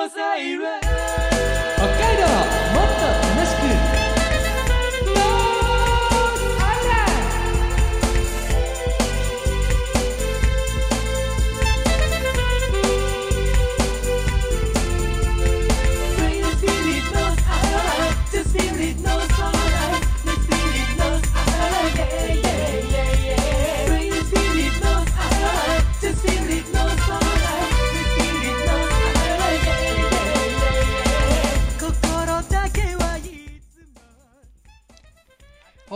北海道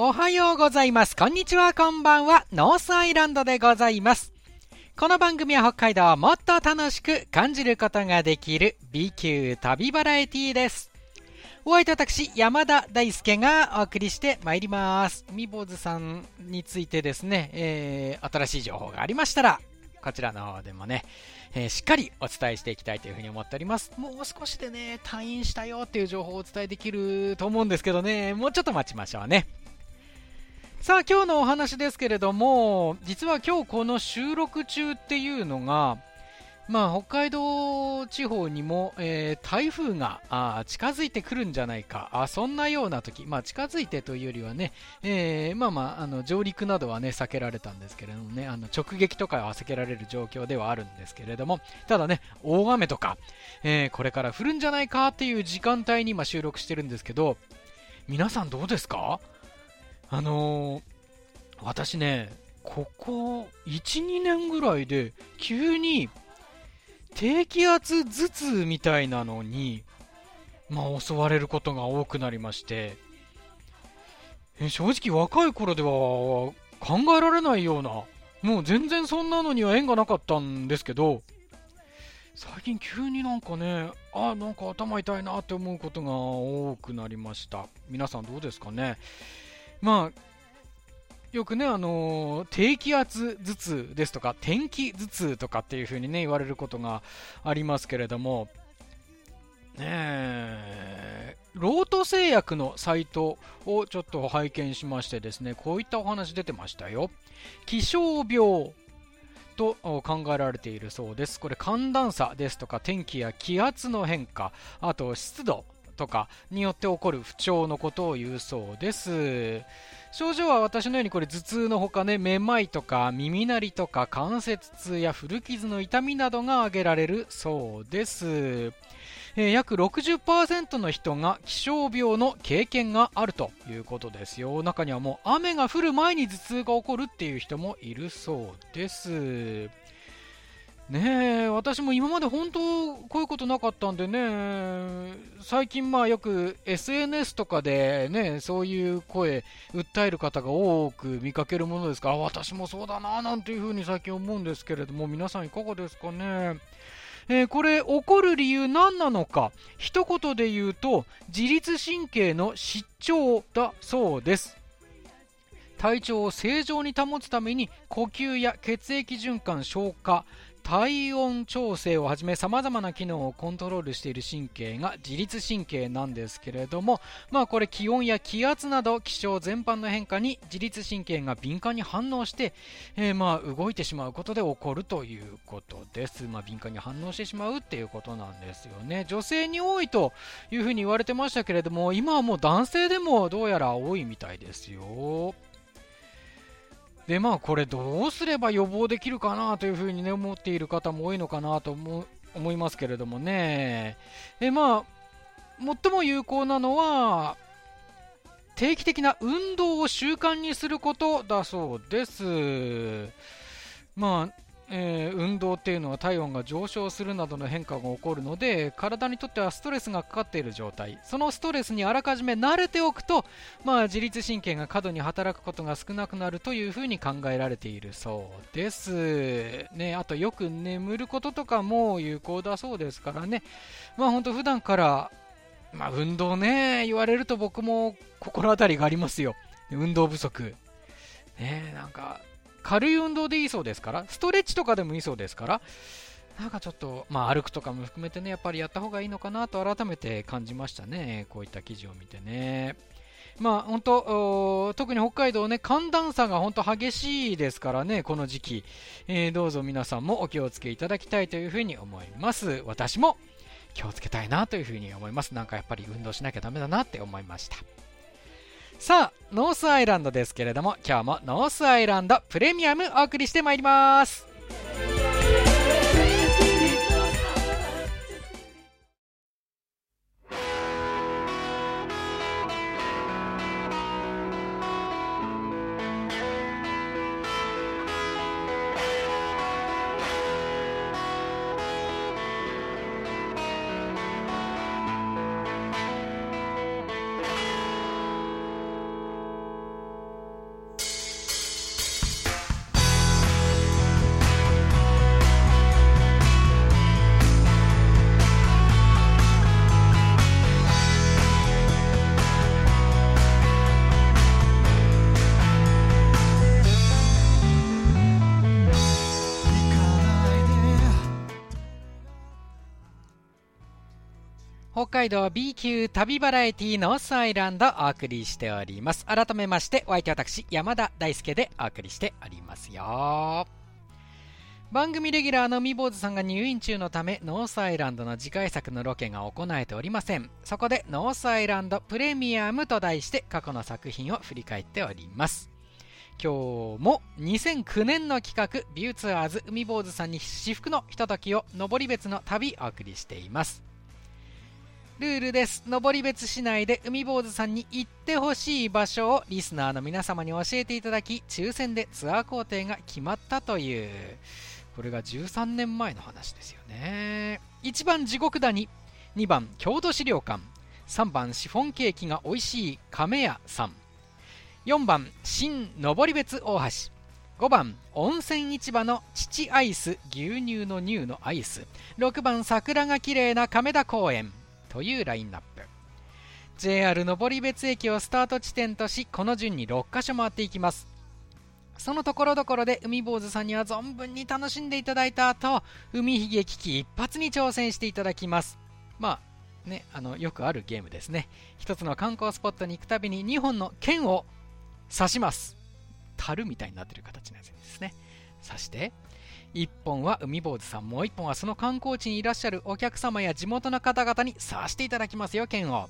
おはようございます。こんにちは、こんばんは。ノースアイランドでございます。この番組は北海道をもっと楽しく感じることができる B 級旅バラエティです。お相手私、山田大輔がお送りしてまいります。みぼうずさんについてですね、えー新しい情報がありましたら、こちらの方でもね、えーしっかりお伝えしていきたいというふうに思っております。もう少しでね、退院したよっていう情報をお伝えできると思うんですけどね、もうちょっと待ちましょうね。さあ今日のお話ですけれども実は今日この収録中っていうのがまあ北海道地方にも、えー台風があ近づいてくるんじゃないかあそんなような時まあ近づいてというよりはね、えーまあまああの上陸などはね避けられたんですけれどもねあの直撃とかは避けられる状況ではあるんですけれどもただね大雨とか、えーこれから降るんじゃないかっていう時間帯に今収録してるんですけど皆さんどうですか？あのー私ね、ここ1、2年ぐらいで急に低気圧頭痛みたいなのに、まあ、襲われることが多くなりまして、え正直若い頃では考えられないような、もう全然そんなのには縁がなかったんですけど、最近急になんかね、あなんか頭痛いなって思うことが多くなりました。皆さんどうですかね？まあ、よくね、あのー低気圧頭痛ですとか、天気頭痛とかっていう風にね、言われることがありますけれども、ねえ、ロート製薬のサイトをちょっと拝見しましてですね、こういったお話出てましたよ。気象病と考えられているそうです。これ寒暖差ですとか天気や気圧の変化、あと湿度とかによって起こる不調のことを言うそうです。症状は私のようにこれ頭痛のほかね、めまいとか耳鳴りとか関節痛や古傷の痛みなどが挙げられるそうです。えー約60%の人が気象病の経験があるということですよ。中にはもう雨が降る前に頭痛が起こるっていう人もいるそうです。ねえ、私も今まで本当こういうことなかったんでね、最近まあよく SNS とかでね、そういう声訴える方が多く見かけるものですか。ら、私もそうだななんていうふうに最近思うんですけれども、皆さんいかがですかね。えーこれ起こる理由何なのか。一言で言うと自律神経の失調だそうです。体調を正常に保つために呼吸や血液循環消化。体温調整をはじめさまざまな機能をコントロールしている神経が自律神経なんですけれどもまあこれ気温や気圧など気象全般の変化に自律神経が敏感に反応してえーまあ動いてしまうことで起こるということです。まあ、敏感に反応してしまうっていうことなんですよね。女性に多いというふうに言われてましたけれども、今はもう男性でもどうやら多いみたいですよ。で、まあこれどうすれば予防できるかなというふうにね、思っている方も多いのかなと思思いますけれどもね。え、まあ、最も有効なのは、定期的な運動を習慣にすることだそうです。まあ、えー運動っていうのは体温が上昇するなどの変化が起こるので体にとってはストレスがかかっている状態。そのストレスにあらかじめ慣れておくと、まあ、自律神経が過度に働くことが少なくなるというふうに考えられているそうです、ね、あとよく眠ることとかも有効だそうですからね。まあ本当普段からまあ運動ね言われると僕も心当たりがありますよ。運動不足。ねなんか軽い運動でいいそうですから、ストレッチとかでもいいそうですから、なんかちょっと、まあ歩くとかも含めてね、やっぱりやった方がいいのかなと改めて感じましたね。こういった記事を見てね。まあ本当、特に北海道ね、寒暖差が本当激しいですからね、この時期。えーどうぞ皆さんもお気をつけいただきたいというふうに思います。私も気をつけたいなというふうに思います。なんかやっぱり運動しなきゃダメだなって思いました。さあ、ノースアイランドですけれども、今日もノースアイランドプレミアムお送りしてまいります。海道 B 級旅バラエティノースアイランドお送りしております。改めまして、お相手私、山田大輔でお送りしておりますよ。番組レギュラーの海坊主さんが入院中のため、ノースアイランドの次回作のロケが行えておりません。そこで、ノースアイランドプレミアムと題して過去の作品を振り返っております。今日も2009年の企画ビューツアーズ海坊主さんに至福のひとときを登別の旅お送りしていますルールです。登別市内で海坊主さんに行ってほしい場所をリスナーの皆様に教えていただき抽選でツアー工程が決まったという。これが13年前の話ですよね。1番地獄谷2番郷土資料館3番シフォンケーキが美味しい亀屋さん4番新登別大橋5番温泉市場の乳アイス牛乳の乳のアイス6番桜が綺麗な亀田公園というラインナップ。JR 登別駅をスタート地点としこの順に6カ所回っていきます。そのところどころで海坊主さんには存分に楽しんでいただいた後海ひげ危機一発に挑戦していただきます。まあねあのよくあるゲームですね。一つの観光スポットに行くたびに2本の剣を刺します。樽みたいになってる形のやつですね。刺して1本は海坊主さんもう1本はその観光地にいらっしゃるお客様や地元の方々に刺していただきますよ剣を。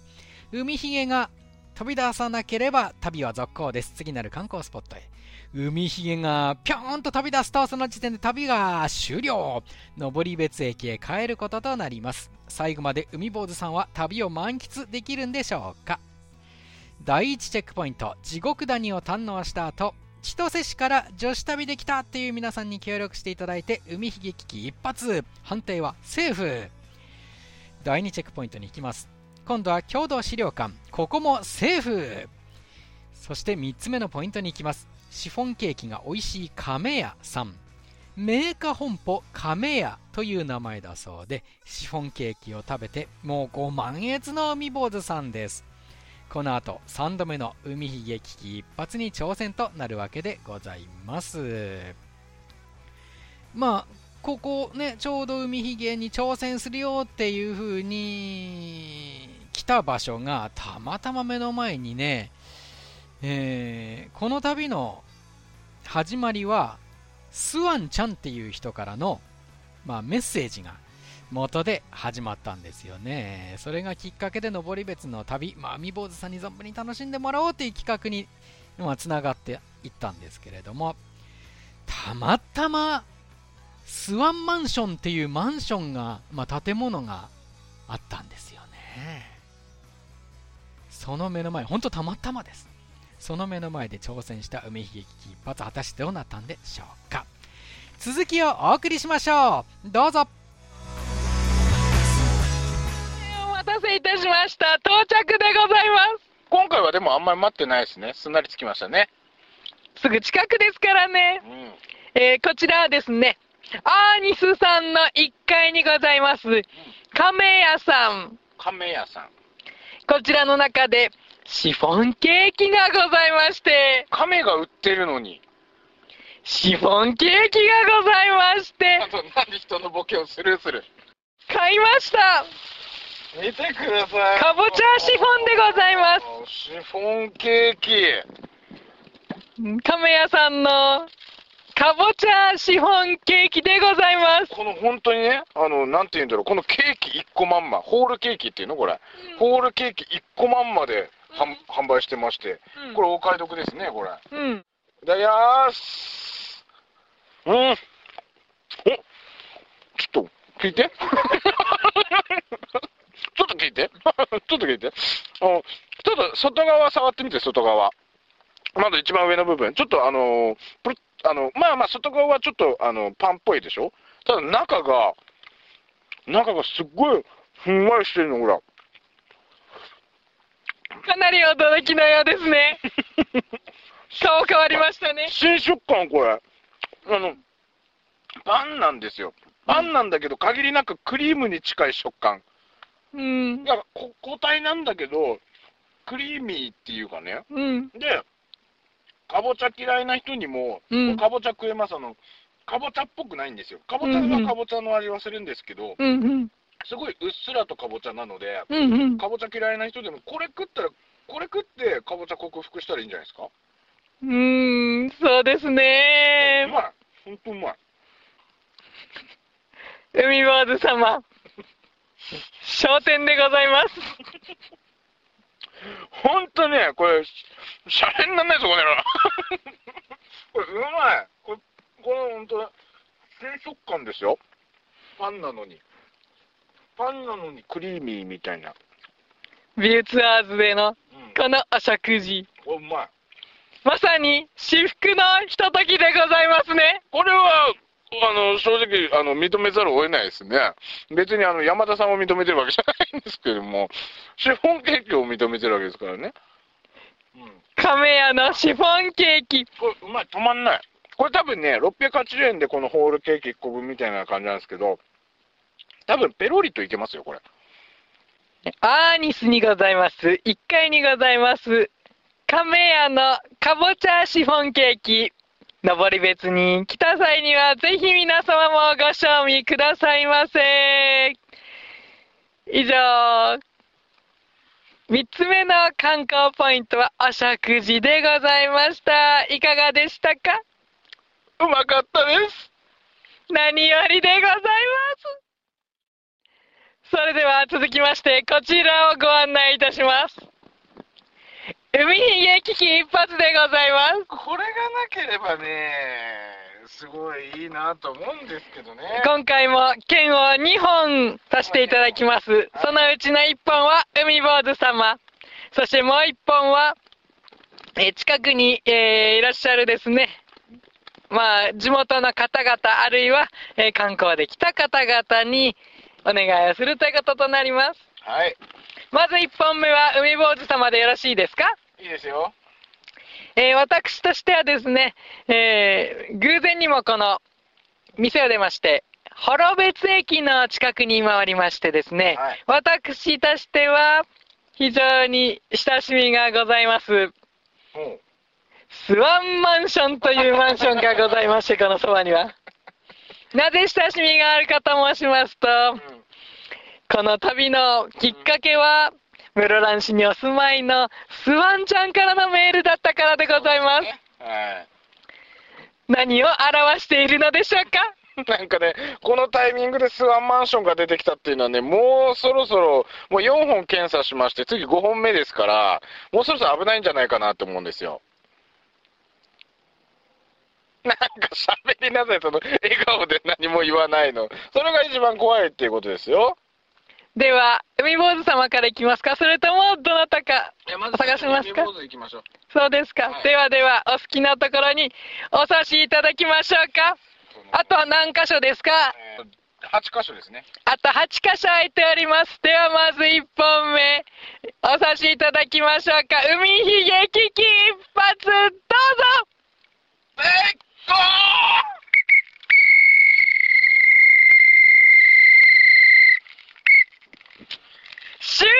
海ひげが飛び出さなければ旅は続行です。次なる観光スポットへ。海ひげがぴょーんと飛び出すとその時点で旅が終了。登別駅へ帰ることとなります。最後まで海坊主さんは旅を満喫できるんでしょうか。第1チェックポイント。地獄谷を堪能した後千歳市から女子旅できたっていう皆さんに協力していただいて海ひげ危機一発。判定はセーフ。第2チェックポイントに行きます。今度は共同資料館。ここもセーフ。そして3つ目のポイントに行きます。シフォンケーキが美味しい亀屋さん。メーカー本舗亀屋という名前だそうでシフォンケーキを食べてもうご満悦の海坊主さんです。この後3度目の海ひげ危機一発に挑戦となるわけでございます。まあここねちょうど海ひげに挑戦するよっていう風に来た場所がたまたま目の前にね、えーこの旅の始まりはスワンちゃんっていう人からの、まあ、メッセージが元で始まったんですよね。それがきっかけで登別の旅、まあ、海坊主さんに存分に楽しんでもらおうという企画に、まあ、つながっていったんですけれども、たまたま、スワンマンションっていうマンションが、まあ、建物があったんですよね。その目の前、ほんとたまたまです。その目の前で挑戦した海ひげ危機一発、果たしてどうなったんでしょうか。続きをお送りしましょう。どうぞ。待たせいたしました。到着でございます。今回はでもあんまり待ってないですね。すんなり着きましたね。すぐ近くですからね。うん。えーこちらはですね、アーニスさんの1階にございます、亀屋さん。亀屋さん。こちらの中で、シフォンケーキがございまして、亀が売ってるのに。シフォンケーキがございましてあ、となんで人のボケをスルーする買いました。見てください。かぼちゃシフォンでございます。シフォンケーキ。亀屋さんの、かかぼちゃシフォンケーキでございます。この本当にね、あの、なんて言うんだろう、このケーキ1個まんま、ホールケーキっていうのこれ。ホールケーキ1個まんまで販販売してまして、これお買い得ですね、これ。うん。いただきます。うん。おちょっと、聞いて。ちょっと聞いて。ちょっと聞いて。あの、ちょっと外側触ってみて、外側。まず一番上の部分。ちょっとあの、プルッあの、まあまあ外側はちょっとあの、パンっぽいでしょ？ただ中が、中がすっごいふんわりしてるの、ほら。かなり驚きのようですね。顔変わりましたね。新食感、これ。あの、パンなんですよ。パンなんだけど、限りなくクリームに近い食感。うんい。や、こ固体なんだけど、クリーミーっていうかね。うん。で、かぼちゃ嫌いな人にも、うんかぼちゃ食えます。あの、かぼちゃっぽくないんですよ。かぼちゃはかぼちゃの味はするんですけど、うんうん。すごいうっすらとかぼちゃなので、うんうん。かぼちゃ嫌いな人でも、これ食ったら、これ食ってかぼちゃ克服したらいいんじゃないですか？うーん、そうですねう。まい。ほんとうまい。海坊主様。商店でございます。ほんとね、これ、しシャレになんないぞ、この野郎。これ、うまい。これ、これほんと、新食感ですよ。パンなのに。パンなのにクリーミーみたいな。ビューツアーズでのうん。このお食事。これうまい。まさに至福のひとときでございますね。これは、あの、正直、あの、認めざるを得ないですね。別に、あの、山田さんを認めてるわけじゃないんですけれども、シフォンケーキを認めてるわけですからね。うん。亀屋のシフォンケーキ。これ、うまい、止まんない。これ多分ね、680円でこのホールケーキ1個分みたいな感じなんですけど、多分ペロリといけますよ、これ。アーニスにございます。1階にございます。亀屋のかぼちゃシフォンケーキ。登り別に来た際にはぜひ皆様もご賞味くださいませ。以上、3つ目の観光ポイントはお食事でございました。いかがでしたか？うまかったです。何よりでございます。それでは続きまして、こちらをご案内いたします。海ひげ危機一発でございます。これがなければね、すごいいいなと思うんですけどね。今回も剣を2本させていただきます。そのうちの1本は海坊主様。そしてもう1本は、えー近くに、えーいらっしゃるですね。まあ、地元の方々、あるいは、えー観光で来た方々にお願いをするということとなります。はい。まず1本目は海坊主様でよろしいですか？いいですよ。えー私としてはですね、えー偶然にもこの店を出まして、幌別駅の近くに回りましてですね、はい私としては非常に親しみがございます。もスワンマンションというマンションがございまして、このそばには。なぜ親しみがあるかと申しますと、う。うん。この旅のきっかけは、室蘭市にお住まいのスワンちゃんからのメールだったからでございます。はい。何を表しているのでしょうか？なんかね、このタイミングでスワンマンションが出てきたっていうのはね、もうそろそろ、もう4本検査しまして、次5本目ですから、もうそろそろ危ないんじゃないかなと思うんですよ。なんか喋りなさい、その笑顔で何も言わないの。それが一番怖いっていうことですよ。では、海坊主様からいきますか。それとも、どなたか探しますか？そうですか、はい。ではでは、お好きなところにお差しいただきましょうか。あと何箇所ですか？えー8箇所ですね。あと8箇所空いております。ではまず1本目、お差しいただきましょうか。海ひげ危機一発、どうぞえっと終了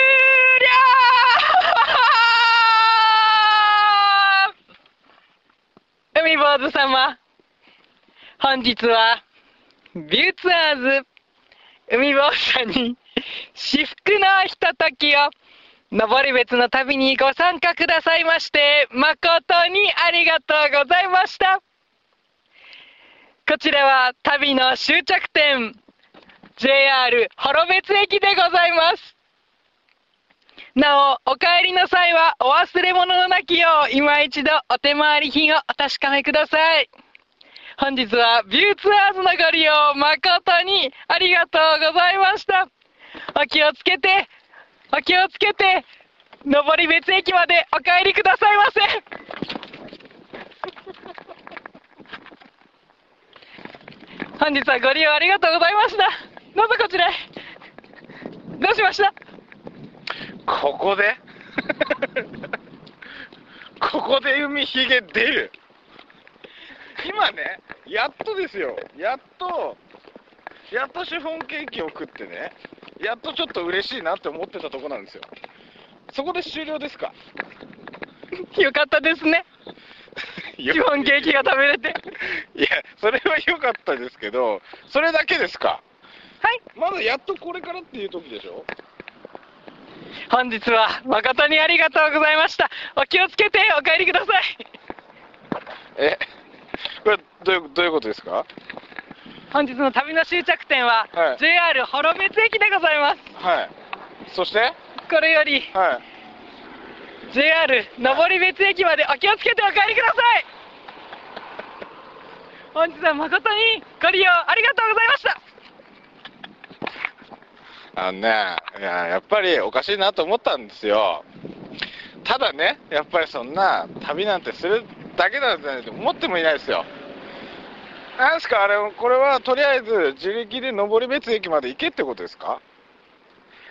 海坊主様、本日は、ビューツアーズ、海坊主さんに、至福のひとときを、登別の旅にご参加くださいまして、誠にありがとうございました。こちらは旅の終着点、JR 幌別駅でございます。なお、お帰りの際はお忘れ物のなきよう、今一度お手回り品をお確かめください。本日はビューツアーズのご利用誠にありがとうございました。お気をつけて、お気をつけて、登別駅までお帰りくださいませ。本日はご利用ありがとうございました。どうぞこちらへ。どうしました？ここで？ここで海ひげ出る？今ねやっとですよ。やっとやっとシフォンケーキを食ってねやっとちょっと嬉しいなって思ってたとこなんですよ。そこで終了ですか？よかったですね。シシフォンケーキが食べれて。いやそれは良かったですけどそれだけですか？はい。まだやっとこれからっていう時でしょ？本日は誠にありがとうございました。お気をつけてお帰りください。えこれどういうどういうことですか？本日の旅の終着点は、はい JR 幌別駅でございます。はいそして？これよりはい JR 登別駅までお気をつけてお帰りください。本日は誠にご利用ありがとうございました。あのね、いや、やっぱりおかしいなと思ったんですよ。ただね、やっぱりそんな旅なんてするだけなんて思ってもいないですよ。なんすか、あれ、これはとりあえず自力で登別駅まで行けってことですか？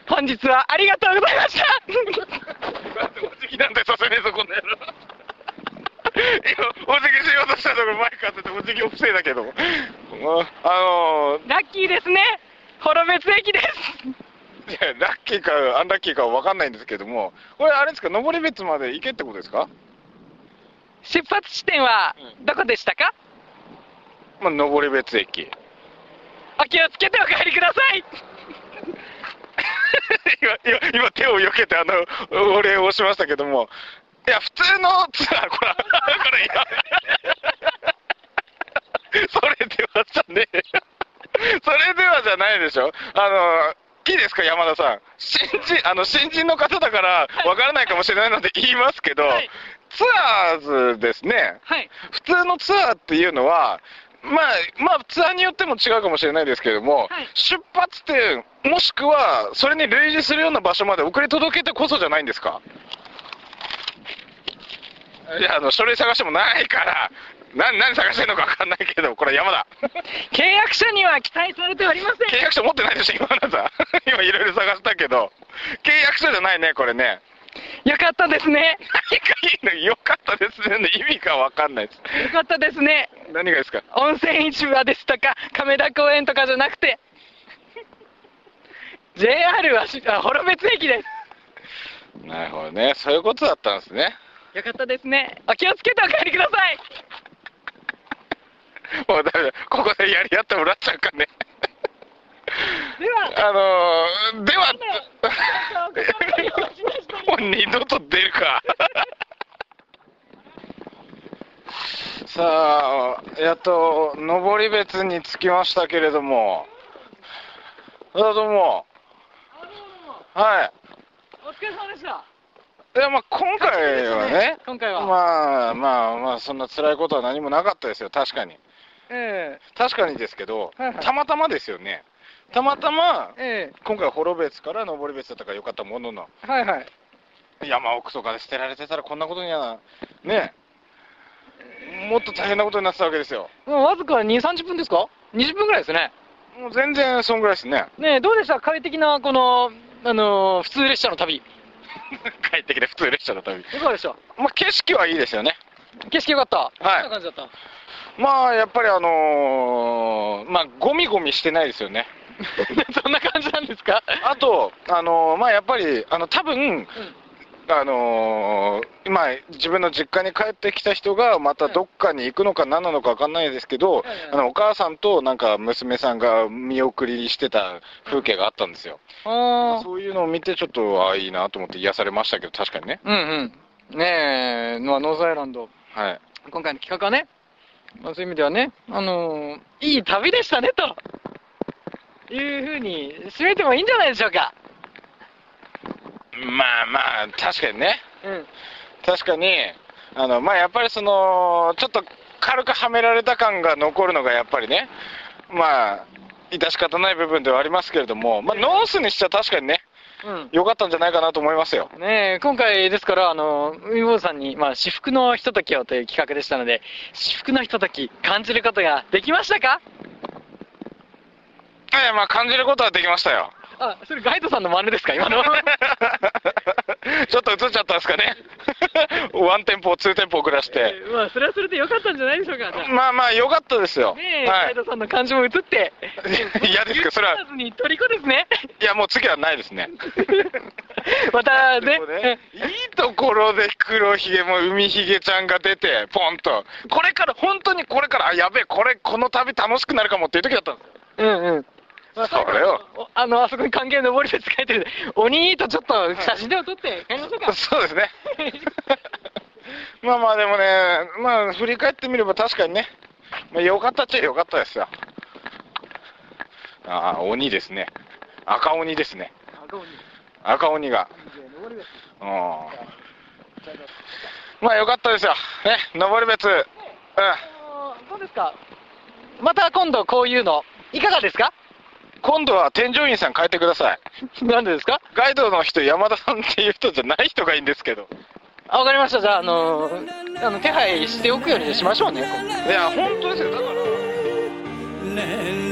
本日はありがとうございました。お辞儀なんてさせねえぞ、この野郎。今、お辞儀しようとしたところ、マイク当ててお辞儀を防いだけど。うんあのラッキーですね。幌別駅です。いや、ラッキーかアンラッキーかは分かんないんですけども、これ、あれですか、登別まで行けってことですか？出発地点はどこでしたか、まあ、登別駅。お気をつけてお帰りください。今、今、今手を避けて、あの、お礼をしましたけども、いや、普通のツアー、これ、これ、いや、それではじゃねえよ。それではじゃないでしょ。あの、いいですか、山田さん。新人、あの、新人の方だから、わからないかもしれないので言いますけど、はいツアーズですね。はい。普通のツアーっていうのは、まあ、まあ、ツアーによっても違うかもしれないですけれども、はい出発点、もしくは、それに類似するような場所まで送り届けてこそじゃないんですか？いや、あの、書類探してもないから、な何探してんのか分かんないけど、これ山田。契約書には記載されておりません。契約書持ってないでしょ、今あなた。今いろいろ探したけど、契約書じゃないね、これね。よかったですね。何がいいのよかったですね。意味が分かんないです。よかったですね。何がですか？温泉市場ですとか、亀田公園とかじゃなくて、JR はしあ幌別駅です。なるほどね。そういうことだったんですね。よかったですね。お気をつけてお帰りください。やり合ってもらっちゃうかね。では、あのー、では、もうは二度と出るか。さあ、やっと、登別に着きましたけれども。あどうも。はお疲れ様でした。い。いや、まあ、今回はね、今回は。まあまあまあ、そんな辛いことは何もなかったですよ、確かに。え確かにですけど、はいはいたまたまですよね。たまたまえ、え今回、幌別から登別だったからよかったものの、えはいはい。山奥とかで捨てられてたら、こんなことには、ね、もっと大変なことになってたわけですよ。もうわずか2、30分ですか ?20 分ぐらいですね。もう全然そんぐらいですね。ねえ、どうでした？快適な、この、あのー 普通列車の旅。い帰ってきて普通列車の旅。かがでした？まあ、景色はいいですよね。景色よかった。はいどんな感じだった？まあ、やっぱりあのーまあ、ゴミゴミしてないですよね。そんな感じなんですか？あと、あのーまあ、やっぱり、あの、多分、あのーまあ、自分の実家に帰ってきた人がまたどっかに行くのか何なのか分かんないですけど、あのお母さんとなんか娘さんが見送りしてた風景があったんですよ。あそういうのを見てちょっと、ああ、いいなと思って癒されましたけど、確かにね。うんうん。ねえ、まあ、ノースアイランド、はい。今回の企画はね、まあ、そういう意味ではね、あのーいい旅でしたね、というふうに締めてもいいんじゃないでしょうか。まあまあ、確かにね。うん。確かに、あの、まあやっぱりその、ちょっと軽くはめられた感が残るのがやっぱりね、まあ、致し方ない部分ではありますけれども、まあノースにしては確かにね、うん。良かったんじゃないかなと思いますよ。ねえ、今回ですから、あの、海坊主さんに、まあ、至福のひとときをという企画でしたので、至福のひととき、感じることができましたか？ええ、まあ感じることはできましたよ。あ、それガイドさんの真似ですか、今の？ちょっと映っちゃったんですかね。ワンテンポ、ツーテンポ遅らして。まあ、それはそれでよかったんじゃないでしょうか。まあまあ、良かったですよ。ねえ、はい。さんの感じも映って。嫌ですけど、それは、ですね。いや、もう次はないですね。またねね、いいところで黒ひげも海ひげちゃんが出て、ポンと。これから、本当にこれから、あ、やべえ、これ、この旅楽しくなるかもっていう時だったんですよ。うんうん。まあ、それをおあの、あそこに関係の登り別書いてるんで、鬼とちょっと写真でも撮って帰りましょうか。そうですね。まあまあでもね、まあ振り返ってみれば確かにね、まあ、よかったっちゃよかったですよ。ああ、鬼ですね。赤鬼ですね。赤鬼が。うん。まあよかったですよ。ね、登別。うん。どうですか？また今度こういうの、いかがですか？今度は添乗員さん変えてください。なんでですか？ガイドの人、山田さんっていう人じゃない人がいいんですけど。あ、わかりました。じゃあ、あのあの、手配しておくようにしましょうね。いや、本当ですよ。だから。バ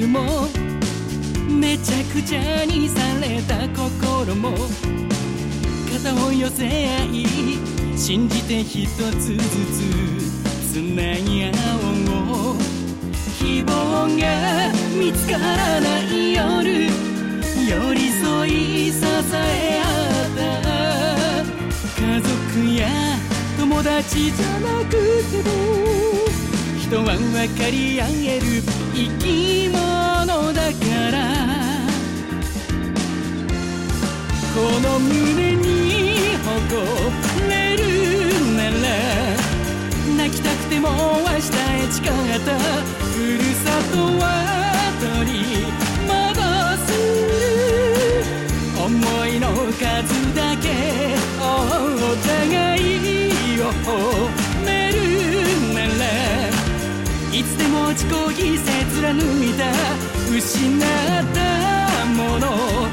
ルもめちゃくちゃにされた心も肩を寄せ合い信じて一つずつつなぎ合おう希望が見つからない夜。寄り添い支え合った。家族や友達じゃなくても。人は分かり合える生き物だから。この胸に誇れるなら泣きたくても明日へ誓ったふるさとは。いつでも自己犠牲貫いた失ったもの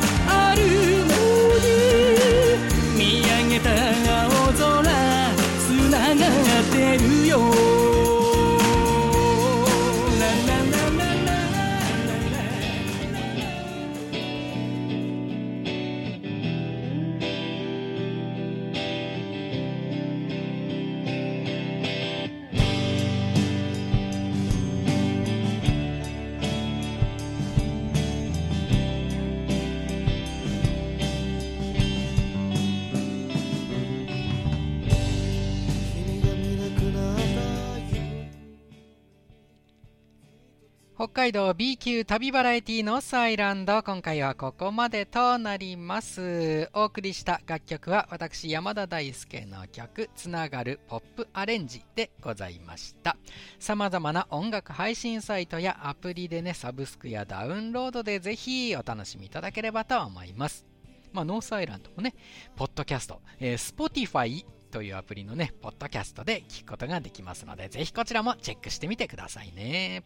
北海道 B 級旅バラエティノースアイランド。今回はここまでとなります。お送りした楽曲は私山田大輔の曲つながるポップアレンジでございました。様々な音楽配信サイトやアプリでねサブスクやダウンロードでぜひお楽しみいただければと思います。まあ、ノースアイランドもね、ポッドキャスト、えー、Spotify というアプリのね、ポッドキャストで聞くことができますので、ぜひこちらもチェックしてみてくださいね。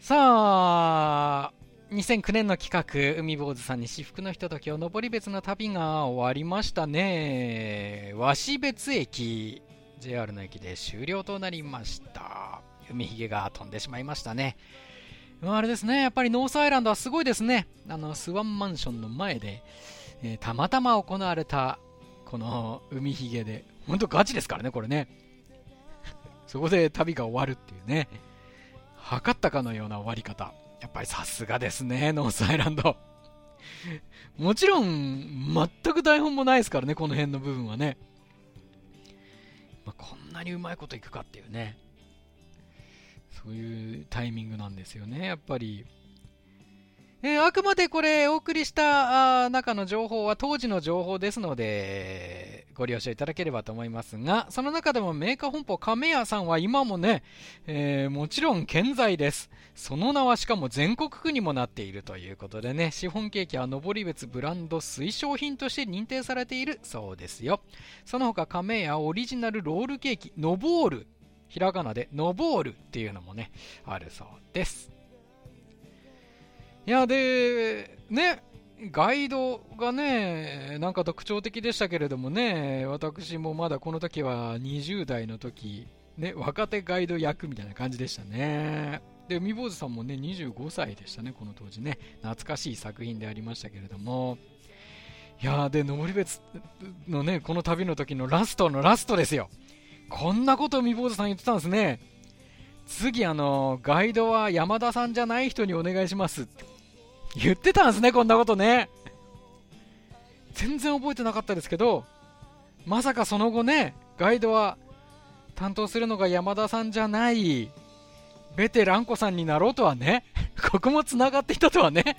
さあ、2009年の企画、海坊主さんに至福のひとときを登別の旅が終わりましたね。鷲別駅、JR の駅で終了となりました。海ひげが飛んでしまいましたね。あれですね、やっぱりノースアイランドはすごいですね。あの、スワンマンションの前で、えーたまたま行われた、この海ひげで、ほんとガチですからね、これね。そこで旅が終わるっていうね。測ったかのような終わり方。やっぱりさすがですね、ノースアイランド。もちろん、全く台本もないですからね、この辺の部分はね。まあ、こんなにうまいこといくかっていうね。そういうタイミングなんですよね、やっぱり。えーあくまでこれお送りしたあ中の情報は当時の情報ですので、ご了承いただければと思いますが、その中でもメーカー本舗亀屋さんは今もね、えーもちろん健在です。その名はしかも全国区にもなっているということでね、シフォンケーキは登別ブランド推奨品として認定されているそうですよ。その他亀屋オリジナルロールケーキ、ノボール、ひらがなでノボールっていうのもね、あるそうです。いや、で、ね、ガイドがね、なんか特徴的でしたけれどもね、私もまだこの時は20代の時、ね、若手ガイド役みたいな感じでしたね。で、海坊主さんもね、25歳でしたね、この当時ね。懐かしい作品でありましたけれども。いやー、で、登別のね、この旅の時のラストのラストですよ。こんなことを海坊主さん言ってたんですね。次、あの、ガイドは山田さんじゃない人にお願いします言ってたんですね、こんなことね。全然覚えてなかったですけど、まさかその後ね、ガイドは担当するのが山田さんじゃない、ベテランコさんになろうとはね、ここも繋がっていたとはね。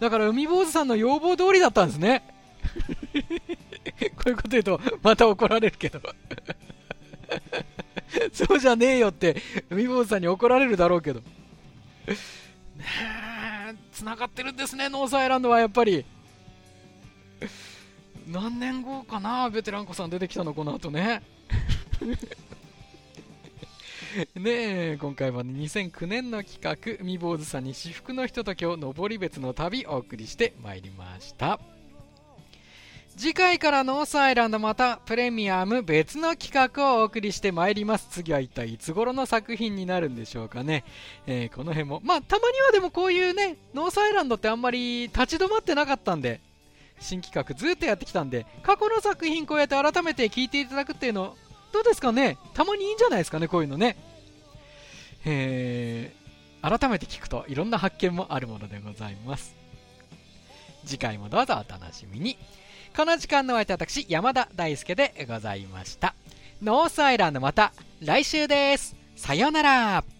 だから海坊主さんの要望通りだったんですね。こういうこと言うと、また怒られるけど。そうじゃねえよって、海坊主さんに怒られるだろうけど。ねえ、繋がってるんですね、ノースアイランドはやっぱり。何年後かな、ベテラン子さん出てきたの、この後ね。ねえ、今回は、2009年の企画、海坊主さんに至福のひとときを登別の旅お送りしてまいりました。次回からノースアイランドまたプレミアム別の企画をお送りしてまいります。次は一体いつ頃の作品になるんでしょうかね。えーこの辺も。まあ、たまにはでもこういうね、ノースアイランドってあんまり立ち止まってなかったんで、新企画ずっとやってきたんで、過去の作品こうやって改めて聞いていただくっていうの、どうですかね？たまにいいんじゃないですかね、こういうのね。えー、改めて聞くといろんな発見もあるものでございます。次回もどうぞお楽しみに。この時間のお相手は私、山田大輔でございました。ノースアイランドまた来週です。さようなら。